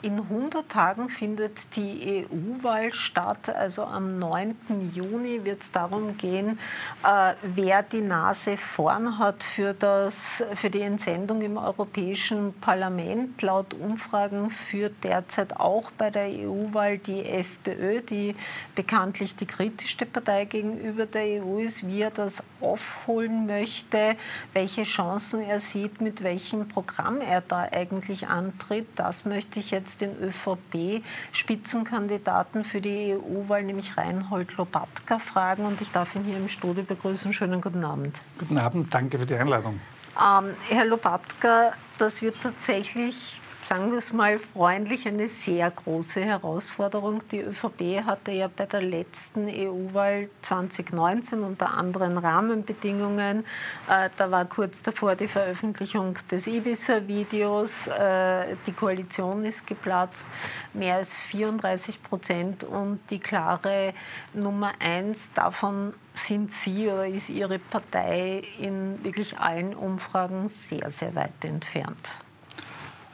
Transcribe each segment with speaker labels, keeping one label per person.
Speaker 1: In 100 Tagen findet die EU-Wahl statt. Also am 9. Juni wird es darum gehen, äh, wer die Nase vorn hat für, das, für die Entsendung im Europäischen Parlament. Laut Umfragen führt derzeit auch bei der EU-Wahl die FPÖ, die bekanntlich die kritischste Partei gegenüber der EU ist, wie er das aufholen möchte, welche Chancen er sieht, mit welchem Programm er da eigentlich antritt. Das möchte ich jetzt jetzt den ÖVP-Spitzenkandidaten für die EU-Wahl, nämlich Reinhold Lobatka, fragen. Und ich darf ihn hier im Studio begrüßen. Schönen guten Abend.
Speaker 2: Guten Abend, danke für die Einladung.
Speaker 1: Ähm, Herr Lobatka, das wird tatsächlich sagen wir es mal freundlich, eine sehr große Herausforderung. Die ÖVP hatte ja bei der letzten EU-Wahl 2019 unter anderen Rahmenbedingungen, äh, da war kurz davor die Veröffentlichung des Ibiza-Videos, äh, die Koalition ist geplatzt, mehr als 34 Prozent und die klare Nummer eins davon sind Sie oder ist Ihre Partei in wirklich allen Umfragen sehr, sehr weit entfernt.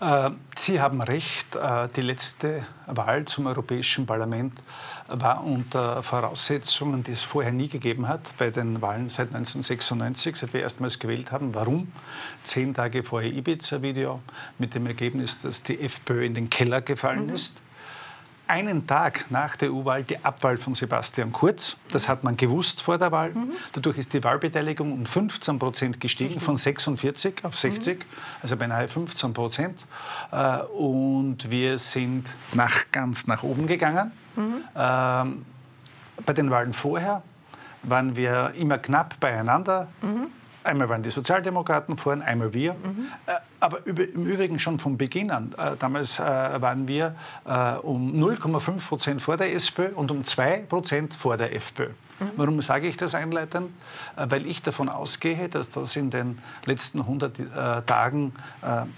Speaker 2: Äh, Sie haben recht, äh, die letzte Wahl zum Europäischen Parlament war unter Voraussetzungen, die es vorher nie gegeben hat, bei den Wahlen seit 1996, seit wir erstmals gewählt haben. Warum? Zehn Tage vorher Ibiza-Video mit dem Ergebnis, dass die FPÖ in den Keller gefallen mhm. ist einen Tag nach der EU-Wahl die Abwahl von Sebastian Kurz. Das hat man gewusst vor der Wahl. Mhm. Dadurch ist die Wahlbeteiligung um 15 Prozent gestiegen, von 46 auf 60, mhm. also beinahe 15 Prozent. Äh, und wir sind nach, ganz nach oben gegangen. Mhm. Ähm, bei den Wahlen vorher waren wir immer knapp beieinander. Einmal waren die Sozialdemokraten vorn, einmal wir. Mhm. Aber im Übrigen schon von Beginn an. Äh, damals äh, waren wir um 0,5 Prozent vor der SPÖ und um 2 Prozent vor der FPÖ. Mhm. Warum sage ich das einleitend? Weil ich davon ausgehe, dass das in den letzten 100 Tagen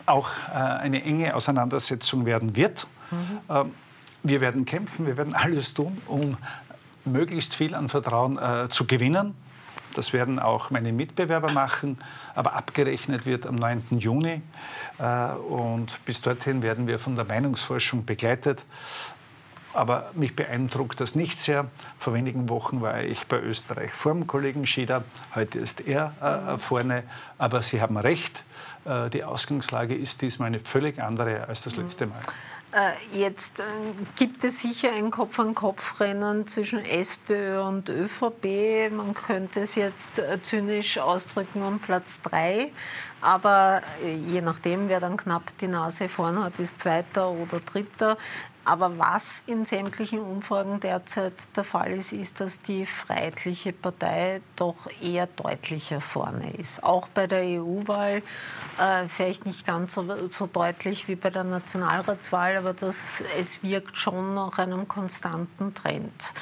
Speaker 2: auch eine enge Auseinandersetzung werden wird. Mhm. Wir werden kämpfen, wir werden alles tun, um möglichst viel an Vertrauen zu gewinnen. Das werden auch meine Mitbewerber machen, aber abgerechnet wird am 9. Juni. Äh, und bis dorthin werden wir von der Meinungsforschung begleitet. Aber mich beeindruckt das nicht sehr. Vor wenigen Wochen war ich bei Österreich vor dem Kollegen Schieder. Heute ist er äh, vorne. Aber Sie haben recht. Äh, die Ausgangslage ist diesmal eine völlig andere als das letzte Mal.
Speaker 1: Äh, jetzt äh, gibt es sicher ein Kopf-an-Kopf-Rennen zwischen SPÖ und ÖVP. Man könnte es jetzt äh, zynisch ausdrücken um Platz 3. Aber je nachdem, wer dann knapp die Nase vorn hat, ist Zweiter oder Dritter. Aber was in sämtlichen Umfragen derzeit der Fall ist, ist, dass die Freiheitliche Partei doch eher deutlicher vorne ist. Auch bei der EU-Wahl, äh, vielleicht nicht ganz so, so, deutlich wie bei der Nationalratswahl, aber das, es wirkt schon nach einem konstanten Trend.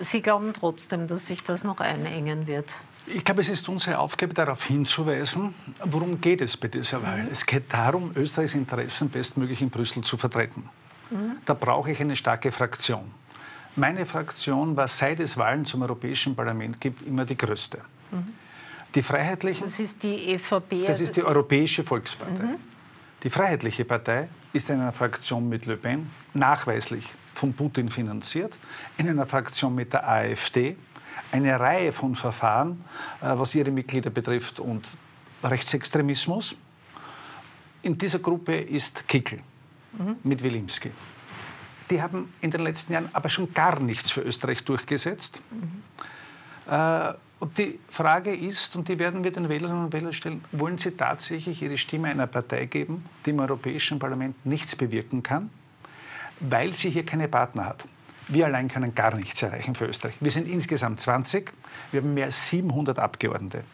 Speaker 1: Sie glauben trotzdem, dass sich das noch einengen wird?
Speaker 2: Ich glaube, es ist unsere Aufgabe, darauf hinzuweisen, worum geht es bei dieser Wahl. Es geht darum, Österreichs Interessen bestmöglich in Brüssel zu vertreten. Mhm. Da brauche ich eine starke Fraktion. Meine Fraktion war seit es Wahlen zum Europäischen Parlament gibt immer die größte. Mhm. Die Freiheitlichen.
Speaker 1: Das ist die EVP.
Speaker 2: Das also ist die Europäische Volkspartei. Mhm. Die Freiheitliche Partei ist in einer Fraktion mit Le Pen nachweislich von Putin finanziert, in einer Fraktion mit der AfD, eine Reihe von Verfahren, äh, was ihre Mitglieder betrifft und Rechtsextremismus. In dieser Gruppe ist Kickel mit Wilimski. Die haben in den letzten Jahren aber schon gar nichts für Österreich durchgesetzt. Mhm. Äh, und die Frage ist, und die werden wir den Wählerinnen und Wählern stellen, wollen Sie tatsächlich Ihre Stimme einer Partei geben, die im Europäischen Parlament nichts bewirken kann, weil sie hier keine Partner hat? Wir allein können gar nichts erreichen für Österreich. Wir sind insgesamt 20, wir haben mehr als 700 Abgeordnete.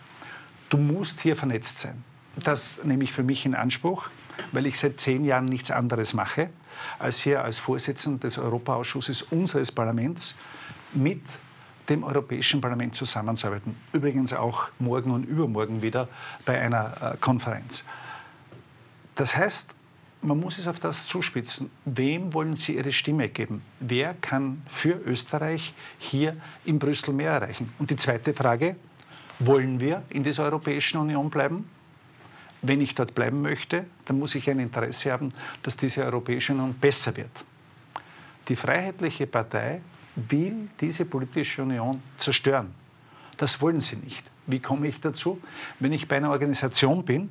Speaker 2: Du musst hier vernetzt sein. Das nehme ich für mich in Anspruch weil ich seit zehn Jahren nichts anderes mache, als hier als Vorsitzender des Europaausschusses unseres Parlaments mit dem Europäischen Parlament zusammenzuarbeiten. Übrigens auch morgen und übermorgen wieder bei einer äh, Konferenz. Das heißt, man muss es auf das zuspitzen. Wem wollen Sie Ihre Stimme geben? Wer kann für Österreich hier in Brüssel mehr erreichen? Und die zweite Frage, Wollen wir in dieser Europäischen Union bleiben? Wenn ich dort bleiben möchte, dann muss ich ein Interesse haben, dass diese Europäische Union besser wird. Die Freiheitliche Partei will diese politische Union zerstören. Das wollen sie nicht. Wie komme ich dazu? Wenn ich bei einer Organisation bin,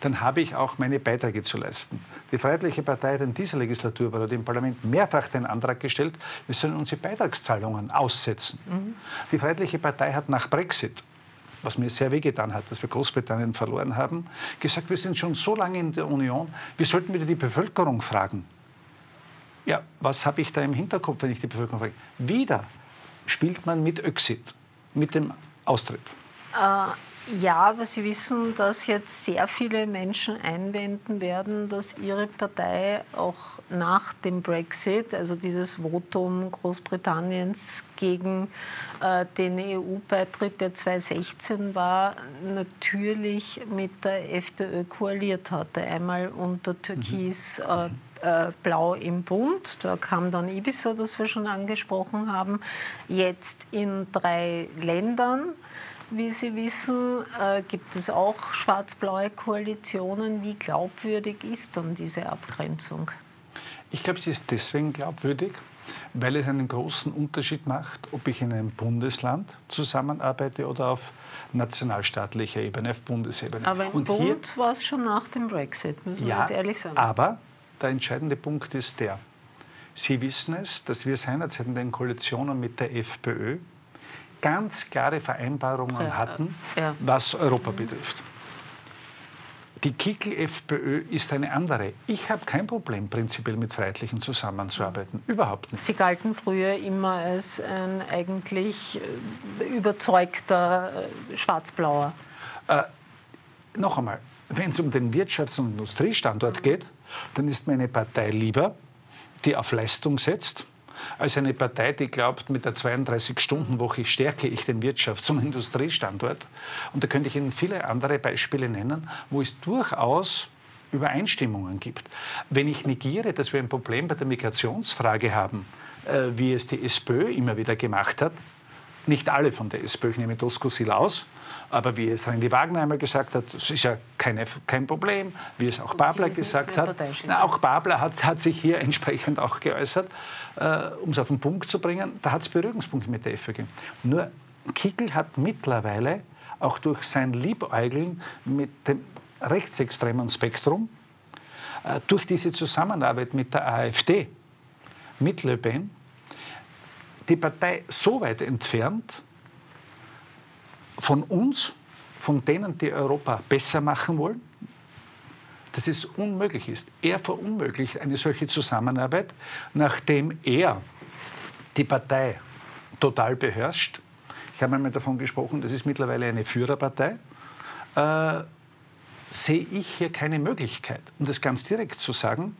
Speaker 2: dann habe ich auch meine Beiträge zu leisten. Die Freiheitliche Partei hat in dieser Legislaturperiode im Parlament mehrfach den Antrag gestellt, wir sollen unsere Beitragszahlungen aussetzen. Mhm. Die Freiheitliche Partei hat nach Brexit was mir sehr wehgetan hat, dass wir Großbritannien verloren haben, gesagt, wir sind schon so lange in der Union, wir sollten wieder die Bevölkerung fragen. Ja, was habe ich da im Hinterkopf, wenn ich die Bevölkerung frage? Wieder spielt man mit Öxit, mit dem Austritt.
Speaker 1: Äh, ja, aber Sie wissen, dass jetzt sehr viele Menschen einwenden werden, dass Ihre Partei auch nach dem Brexit, also dieses Votum Großbritanniens gegen äh, den EU-Beitritt, der 2016 war, natürlich mit der FPÖ koaliert hatte. Einmal unter Türkis. Mhm. Äh, Blau im Bund. Da kam dann Ibiza, das wir schon angesprochen haben. Jetzt in drei Ländern. Wie Sie wissen, äh, gibt es auch schwarz-blaue Koalitionen. Wie glaubwürdig ist dann diese Abgrenzung?
Speaker 2: Ich glaube, sie ist deswegen glaubwürdig, weil es einen großen Unterschied macht, ob ich in einem Bundesland zusammenarbeite oder auf nationalstaatlicher Ebene, auf Bundesebene.
Speaker 1: Aber im Und Bund war es schon nach dem Brexit, müssen ja, wir jetzt ehrlich sagen.
Speaker 2: Aber der entscheidende Punkt ist der, Sie wissen es, dass wir seinerzeit in den Koalitionen mit der FPÖ ganz klare Vereinbarungen hatten, ja. was Europa betrifft. Die Kickel-FPÖ ist eine andere. Ich habe kein Problem, prinzipiell mit Freiheitlichen zusammenzuarbeiten. Überhaupt nicht.
Speaker 1: Sie galten früher immer als ein eigentlich äh, überzeugter äh, Schwarzblauer.
Speaker 2: Äh, noch einmal, wenn es um den Wirtschafts- und Industriestandort geht, dann ist mir eine Partei lieber, die auf Leistung setzt, als eine Partei, die glaubt, mit der 32-Stunden-Woche stärke ich den Wirtschafts- und Industriestandort. Und da könnte ich Ihnen viele andere Beispiele nennen, wo es durchaus Übereinstimmungen gibt. Wenn ich negiere, dass wir ein Problem bei der Migrationsfrage haben, äh, wie es die SPÖ immer wieder gemacht hat, nicht alle von der SPÖ, ich nehme Doskozil aus, aber wie es Randy Wagner einmal gesagt hat, das ist ja keine, kein Problem, wie es auch Babler gesagt hat. Na, auch Babler hat, hat, sich hier entsprechend auch geäußert, äh, um es auf den Punkt zu bringen. Da hat es Berührungspunkte mit der FPÖ. Nur Kickel hat mittlerweile auch durch sein Liebäugeln mit dem rechtsextremen Spektrum, äh, durch diese Zusammenarbeit mit der AfD, mit Le Pen, die Partei so weit entfernt von uns, von denen, die Europa besser machen wollen, dass es unmöglich ist. Er verunmöglicht eine solche Zusammenarbeit, nachdem er die Partei total beherrscht. Ich habe einmal davon gesprochen, das ist mittlerweile eine Führerpartei. Äh, sehe ich hier keine Möglichkeit, um das ganz direkt zu sagen,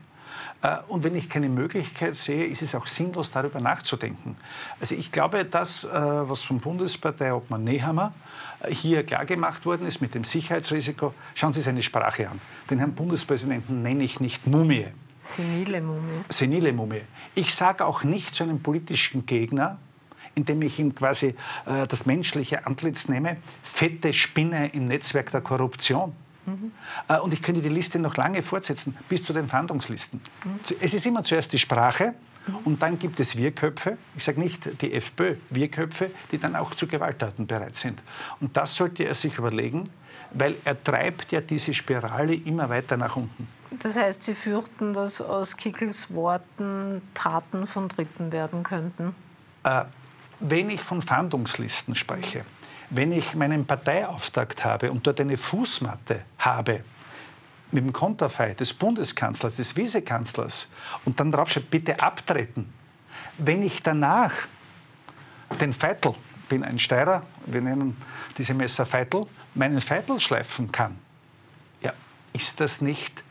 Speaker 2: und wenn ich keine Möglichkeit sehe, ist es auch sinnlos, darüber nachzudenken. Also ich glaube, das, äh, was von Bundespartei Obmann Nehammer äh, hier klargemacht worden ist mit dem Sicherheitsrisiko, schauen Sie seine Sprache an. Den Herrn Bundespräsidenten nenne ich nicht Mumie.
Speaker 1: Senile Mumie.
Speaker 2: Senile Mumie. Ich sage auch nicht zu einem politischen Gegner, indem ich ihm quasi äh, das menschliche Antlitz nehme, fette Spinne im Netzwerk der Korruption. Mhm. Und ich könnte die Liste noch lange fortsetzen, bis zu den Fahndungslisten. Mhm. Es ist immer zuerst die Sprache mhm. und dann gibt es Wirköpfe, ich sage nicht die FPÖ, Wirköpfe, die dann auch zu Gewalttaten bereit sind. Und das sollte er sich überlegen, weil er treibt ja diese Spirale immer weiter nach unten.
Speaker 1: Das heißt, Sie fürchten, dass aus Kickels Worten Taten von Dritten werden könnten?
Speaker 2: Äh, wenn ich von Fahndungslisten spreche, wenn ich meinen Parteiauftakt habe und dort eine Fußmatte habe, mit dem Konterfei des Bundeskanzlers, des Vizekanzlers und dann drauf steht, bitte abtreten. Wenn ich danach den Feitel, bin ein Steirer, wir nennen diese Messer Feitel, meinen Feitel schleifen kann, ja, ist das nicht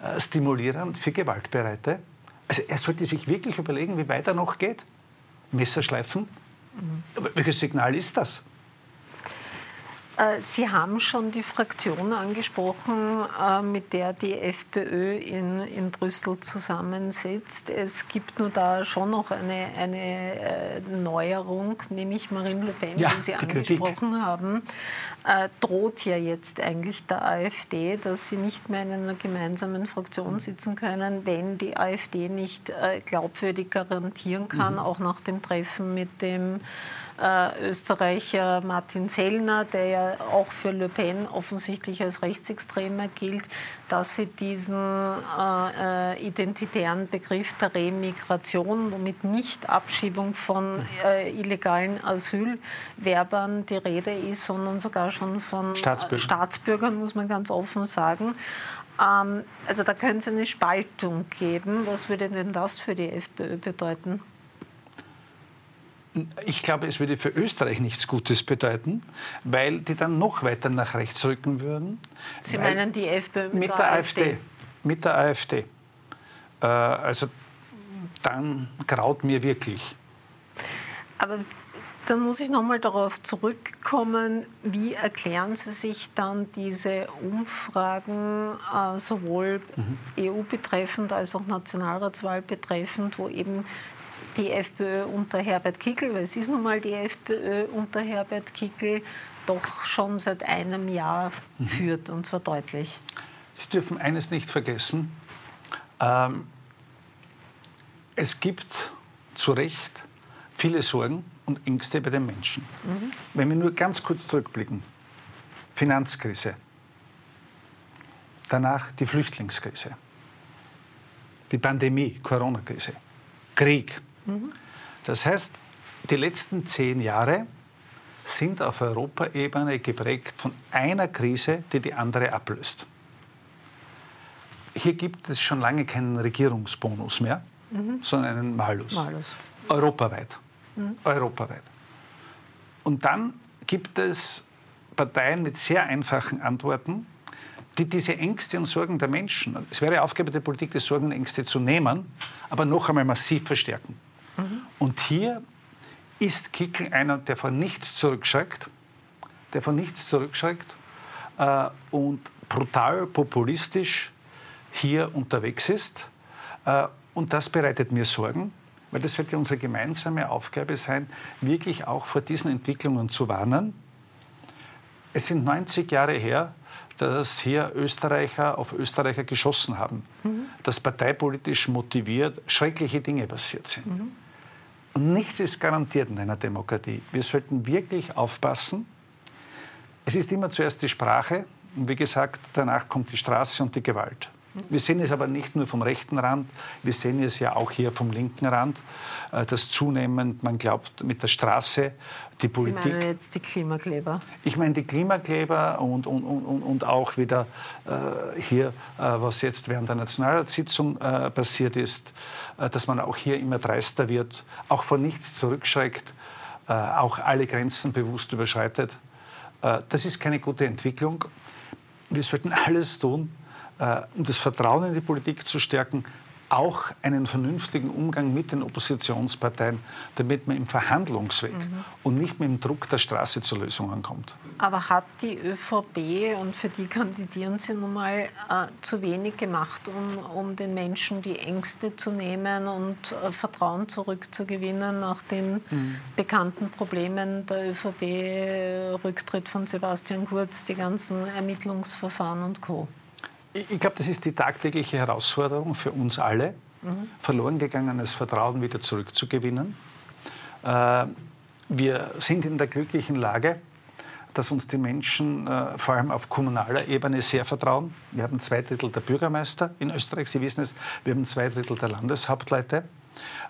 Speaker 2: äh, stimulierend für Gewaltbereite? Also er sollte sich wirklich überlegen, wie weit er noch geht. Messer schleifen? Mhm. Welches Signal ist das?
Speaker 1: Äh, Sie haben schon die Fraktion angesprochen, äh, mit der die FPÖ in, in Brüssel zusammensitzt. Es gibt nur da schon noch eine, eine äh, Neuerung, nämlich Marine Le Pen, ja, die Sie die angesprochen Kritik. haben, droht ja jetzt eigentlich der AfD, dass sie nicht mehr in einer gemeinsamen Fraktion sitzen können, wenn die AfD nicht glaubwürdig garantieren kann, mhm. auch nach dem Treffen mit dem äh, Österreicher Martin Sellner, der ja auch für Le Pen offensichtlich als Rechtsextremer gilt, dass sie diesen äh, äh, identitären Begriff der Remigration, womit nicht Abschiebung von äh, illegalen Asylwerbern die Rede ist, sondern sogar schon von äh, Staatsbürgern, Staatsbürgern muss man ganz offen sagen. Ähm, also da könnte es eine Spaltung geben. Was würde denn das für die FPÖ bedeuten?
Speaker 2: Ich glaube, es würde für Österreich nichts Gutes bedeuten, weil die dann noch weiter nach rechts rücken würden.
Speaker 1: Sie meinen die FPÖ
Speaker 2: mit, mit der, der AfD? AfD? Mit der AfD. Äh, also dann graut mir wirklich.
Speaker 1: Aber dann muss ich nochmal darauf zurückkommen, wie erklären Sie sich dann diese Umfragen äh, sowohl mhm. EU betreffend als auch Nationalratswahl betreffend, wo eben die FPÖ unter Herbert Kickel, weil es ist nun mal die FPÖ unter Herbert Kickel, doch schon seit einem Jahr mhm. führt, und zwar deutlich.
Speaker 2: Sie dürfen eines nicht vergessen. Ähm, es gibt zu Recht viele Sorgen und Ängste bei den Menschen. Mhm. Wenn wir nur ganz kurz zurückblicken. Finanzkrise, danach die Flüchtlingskrise, die Pandemie, Corona-Krise, Krieg, das heißt, die letzten zehn Jahre sind auf Europaebene geprägt von einer Krise, die die andere ablöst. Hier gibt es schon lange keinen Regierungsbonus mehr, mhm. sondern einen Malus. Malus. Europaweit. Mhm. Europaweit. Und dann gibt es Parteien mit sehr einfachen Antworten, die diese Ängste und Sorgen der Menschen, es wäre Aufgabe der Politik, die Sorgen und Ängste zu nehmen, aber noch einmal massiv verstärken. Und hier ist Kickel einer, der von nichts zurückschreckt, der von nichts zurückschreckt äh, und brutal populistisch hier unterwegs ist. Äh, und das bereitet mir Sorgen, weil das sollte unsere gemeinsame Aufgabe sein, wirklich auch vor diesen Entwicklungen zu warnen. Es sind 90 Jahre her, dass hier Österreicher auf Österreicher geschossen haben, mhm. dass parteipolitisch motiviert schreckliche Dinge passiert sind. Mhm. Und nichts ist garantiert in einer Demokratie. Wir sollten wirklich aufpassen. Es ist immer zuerst die Sprache und wie gesagt, danach kommt die Straße und die Gewalt. Wir sehen es aber nicht nur vom rechten Rand, wir sehen es ja auch hier vom linken Rand, äh, dass zunehmend, man glaubt, mit der Straße die Politik. Sie
Speaker 1: meinen jetzt die Klimakleber?
Speaker 2: Ich meine die Klimakleber und, und, und, und auch wieder äh, hier, äh, was jetzt während der Nationalratssitzung äh, passiert ist, äh, dass man auch hier immer dreister wird, auch vor nichts zurückschreckt, äh, auch alle Grenzen bewusst überschreitet. das ist keine gute Entwicklung. Wir sollten alles tun, um das Vertrauen in die Politik zu stärken, auch einen vernünftigen Umgang mit den Oppositionsparteien, damit man im Verhandlungsweg mhm. und nicht mit dem Druck der Straße zu Lösungen kommt.
Speaker 1: Aber hat die ÖVP, und für die kandidieren Sie nun mal, äh, zu wenig gemacht, um, um den Menschen die Ängste zu nehmen und äh, Vertrauen zurückzugewinnen nach den mhm. bekannten Problemen der ÖVP, Rücktritt von Sebastian Kurz, die ganzen Ermittlungsverfahren und Co.?
Speaker 2: Ich glaube, das ist die tagtägliche Herausforderung für uns alle, mhm. verloren gegangenes Vertrauen wieder zurückzugewinnen. Äh, wir sind in der glücklichen Lage, dass uns die Menschen äh, vor allem auf kommunaler Ebene sehr vertrauen. Wir haben zwei Drittel der Bürgermeister in Österreich, Sie wissen es, wir haben zwei Drittel der Landeshauptleute.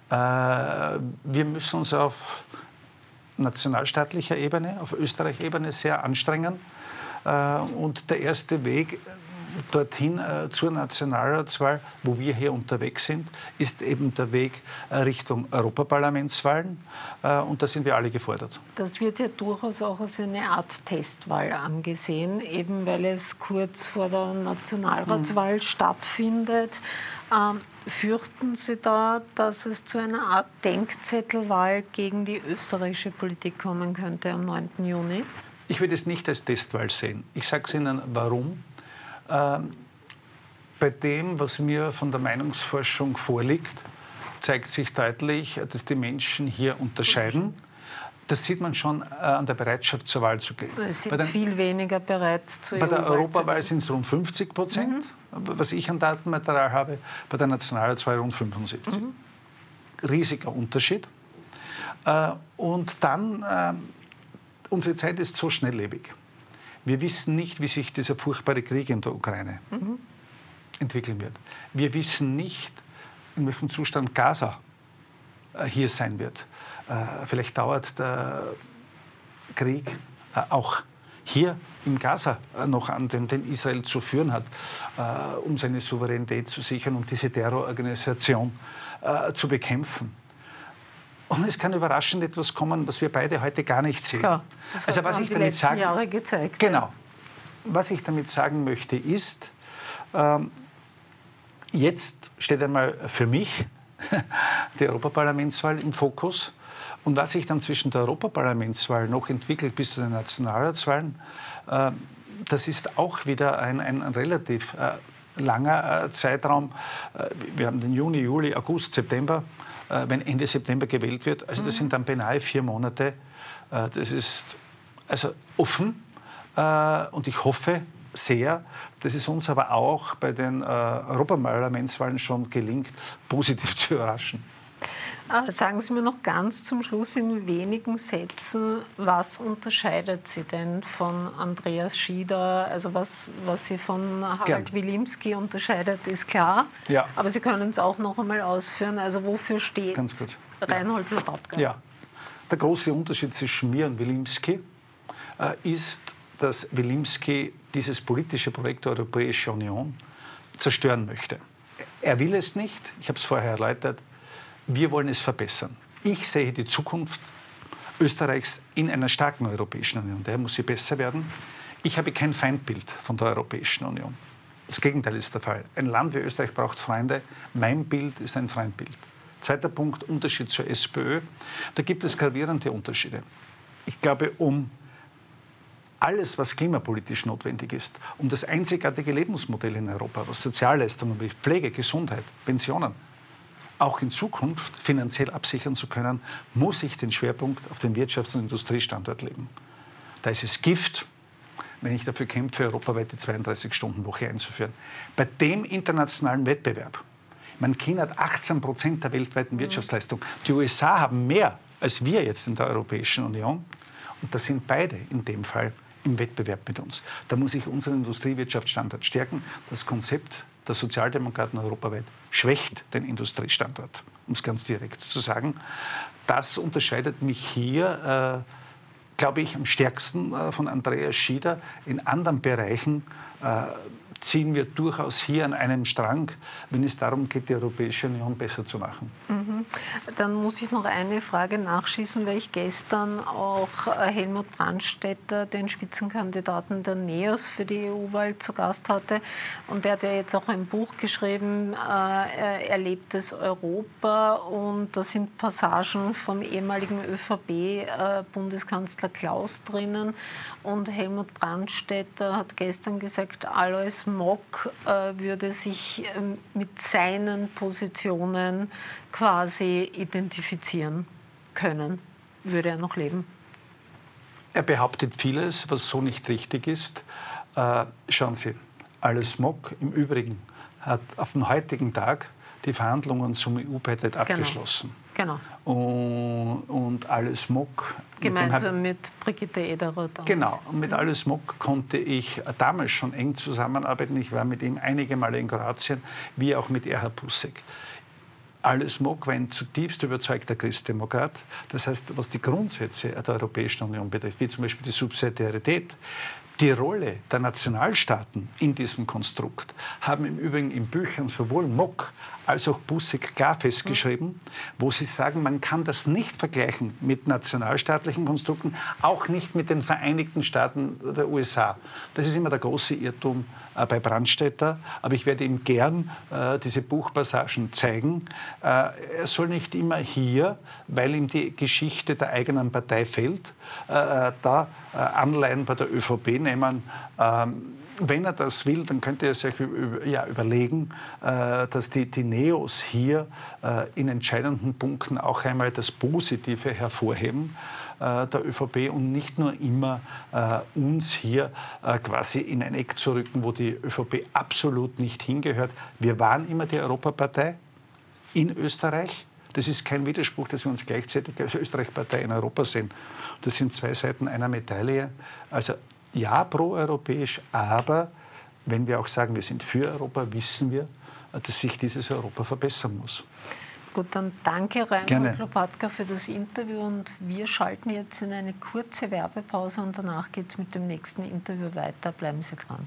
Speaker 2: Äh, wir müssen uns auf nationalstaatlicher Ebene, auf Österreich-Ebene sehr anstrengen. und der erste Weg, dorthin äh, zur Nationalratswahl, wo wir hier unterwegs sind, ist eben der Weg äh, Richtung Europaparlamentswahlen. Äh, und da sind wir alle gefordert.
Speaker 1: Das wird ja durchaus auch als eine Art Testwahl angesehen, eben weil es kurz vor der Nationalratswahl mhm. stattfindet. Ähm, fürchten Sie da, dass es zu einer Art Denkzettelwahl gegen die österreichische Politik kommen könnte am 9. Juni?
Speaker 2: Ich würde es nicht als Testwahl sehen. Ich sage es Ihnen, warum. Ähm, bei dem, was mir von der Meinungsforschung vorliegt, zeigt sich deutlich, dass die Menschen hier unterscheiden. Das sieht man schon äh, an der Bereitschaft zur Wahl zu gehen.
Speaker 1: Sie sind den, viel weniger bereit
Speaker 2: zur Bei der Europawahl sind es rund 50 Prozent, mhm. was ich an Datenmaterial habe. Bei der Nationalratswahl rund 75. Mhm. Riesiger Unterschied. Äh, und dann, äh, unsere Zeit ist so schnelllebig. Wir wissen nicht, wie sich dieser furchtbare Krieg in der Ukraine mhm. entwickeln wird. Wir wissen nicht, in welchem Zustand Gaza äh, hier sein wird. Äh, vielleicht dauert der Krieg äh, auch hier in Gaza noch an, den, Israel zu führen hat, um seine Souveränität zu sichern und diese Terrororganisation zu bekämpfen. Und es kann überraschend etwas kommen, was wir beide heute gar nicht sehen.
Speaker 1: Das also was ich damit sagen, Jahre gezeigt.
Speaker 2: Genau. Was ich damit sagen möchte ist, ähm, jetzt steht einmal für mich die Europaparlamentswahl im Fokus. Und was sich dann zwischen der Europaparlamentswahl noch entwickelt bis zu den Nationalratswahlen, äh, das ist auch wieder ein, ein relativ äh, langer äh, Zeitraum. Äh, wir haben den Juni, Juli, August, September, wenn Ende September gewählt wird. Also das mhm. sind dann beinahe vier Monate. Äh, das ist also offen und ich hoffe, sehr, dass es uns aber auch bei den äh, Europaparlamentswahlen schon gelingt, positiv zu überraschen.
Speaker 1: Sagen Sie mir noch ganz zum Schluss in wenigen Sätzen, was unterscheidet Sie denn von Andreas Schieder? Also was, was Sie von Harald Gern. Wilimski unterscheidet, ist klar. Ja. Aber Sie können es auch noch einmal ausführen. Also wofür steht ganz kurz. Reinhold ja. Lopatka?
Speaker 2: Ja. Der große Unterschied zwischen mir und Wilimski äh, ist, dass Wilimski dieses politische Projekt der Europäischen Union zerstören möchte. Er will es nicht, ich habe es vorher erläutert, wir wollen es verbessern. Ich sehe die Zukunft Österreichs in einer starken Europäischen Union. Daher muss sie besser werden. Ich habe kein Feindbild von der Europäischen Union. Das Gegenteil ist der Fall. Ein Land wie Österreich braucht Freunde. Mein Bild ist ein Feindbild. Zweiter Punkt, Unterschied zur SPÖ. Da gibt es gravierende Unterschiede. Ich glaube, um alles, was klimapolitisch notwendig ist, um das einzigartige Lebensmodell in Europa, was Sozialleistungen Pflege, Gesundheit, Pensionen, auch in Zukunft finanziell absichern zu können, muss ich den Schwerpunkt auf den Wirtschafts- und Industriestandort legen. Da ist es Gift, wenn ich dafür kämpfe, europaweite 32-Stunden-Woche einzuführen. Bei dem internationalen Wettbewerb, man China hat 18 Prozent der weltweiten mhm. Wirtschaftsleistung. Die USA haben mehr als wir jetzt in der Europäischen Union. Und das sind beide in dem Fall im Wettbewerb mit uns. Da muss ich unseren Industriewirtschaftsstandort stärken. Das Konzept der Sozialdemokraten europaweit schwächt den Industriestandort, um es ganz direkt zu sagen. Das unterscheidet mich hier, äh, glaube ich, am stärksten äh, von Andreas Schieder. In anderen Bereichen äh, ziehen wir durchaus hier an einem Strang, wenn es darum geht, die Europäische Union besser zu machen.
Speaker 1: Mhm. Dann muss ich noch eine Frage nachschießen, weil ich gestern auch äh, Helmut Brandstätter, den Spitzenkandidaten der NEOS für die EU-Wahl zu Gast hatte. Und der hat ja jetzt auch ein Buch geschrieben, äh, Erlebtes Europa. Und da sind Passagen vom ehemaligen ÖVP-Bundeskanzler äh, Klaus drinnen. Und Helmut Brandstätter hat gestern gesagt, Alois Mock äh, würde sich ähm, mit seinen Positionen quasi identifizieren können. Würde er noch leben?
Speaker 2: Er behauptet vieles, was so nicht richtig ist. Äh, schauen Sie, Alois Mock im Übrigen hat auf den heutigen Tag die Verhandlungen zum EU-Beitritt genau. abgeschlossen. Genau. Und, und Alles Mock.
Speaker 1: Gemeinsam mit, mit Brigitte Ederer.
Speaker 2: Genau. Und mit Alles Mock konnte ich damals schon eng zusammenarbeiten. Ich war mit ihm einige Male in Kroatien, wie auch mit Erhard Pussek. Alles Mock war ein zutiefst überzeugter Christdemokrat. Das heißt, was die Grundsätze der Europäischen Union betrifft, wie zum Beispiel die Subsidiarität, die Rolle der Nationalstaaten in diesem Konstrukt haben im Übrigen in Büchern sowohl Mock als auch Busek klar festgeschrieben, wo sie sagen, man kann das nicht vergleichen mit nationalstaatlichen Konstrukten, auch nicht mit den Vereinigten Staaten der USA. Das ist immer der große Irrtum äh, bei Brandstätter, aber ich werde ihm gern äh, diese Buchpassagen zeigen. Äh, er soll nicht immer hier, weil ihm die Geschichte der eigenen Partei fehlt, äh, da äh, Anleihen bei der ÖVP nehmen. Ähm, wenn er das will, dann könnte er sich ja, überlegen, äh, dass die, die Neos hier äh, in entscheidenden Punkten auch einmal das Positive hervorheben äh, der ÖVP und nicht nur immer äh, uns hier äh, quasi in ein Eck zu rücken, wo die ÖVP absolut nicht hingehört. Wir waren immer die Europapartei in Österreich. Das ist kein Widerspruch, dass wir uns gleichzeitig als Österreich-Partei in Europa sehen. Das sind zwei Seiten einer Medaille. Also ja, proeuropäisch, aber wenn wir auch sagen, wir sind für Europa, wissen wir, dass sich dieses Europa verbessern muss.
Speaker 1: Gut, dann danke Reinhold Lopatka für das Interview und wir schalten jetzt in eine kurze Werbepause und danach geht es mit dem nächsten Interview weiter. Bleiben Sie dran.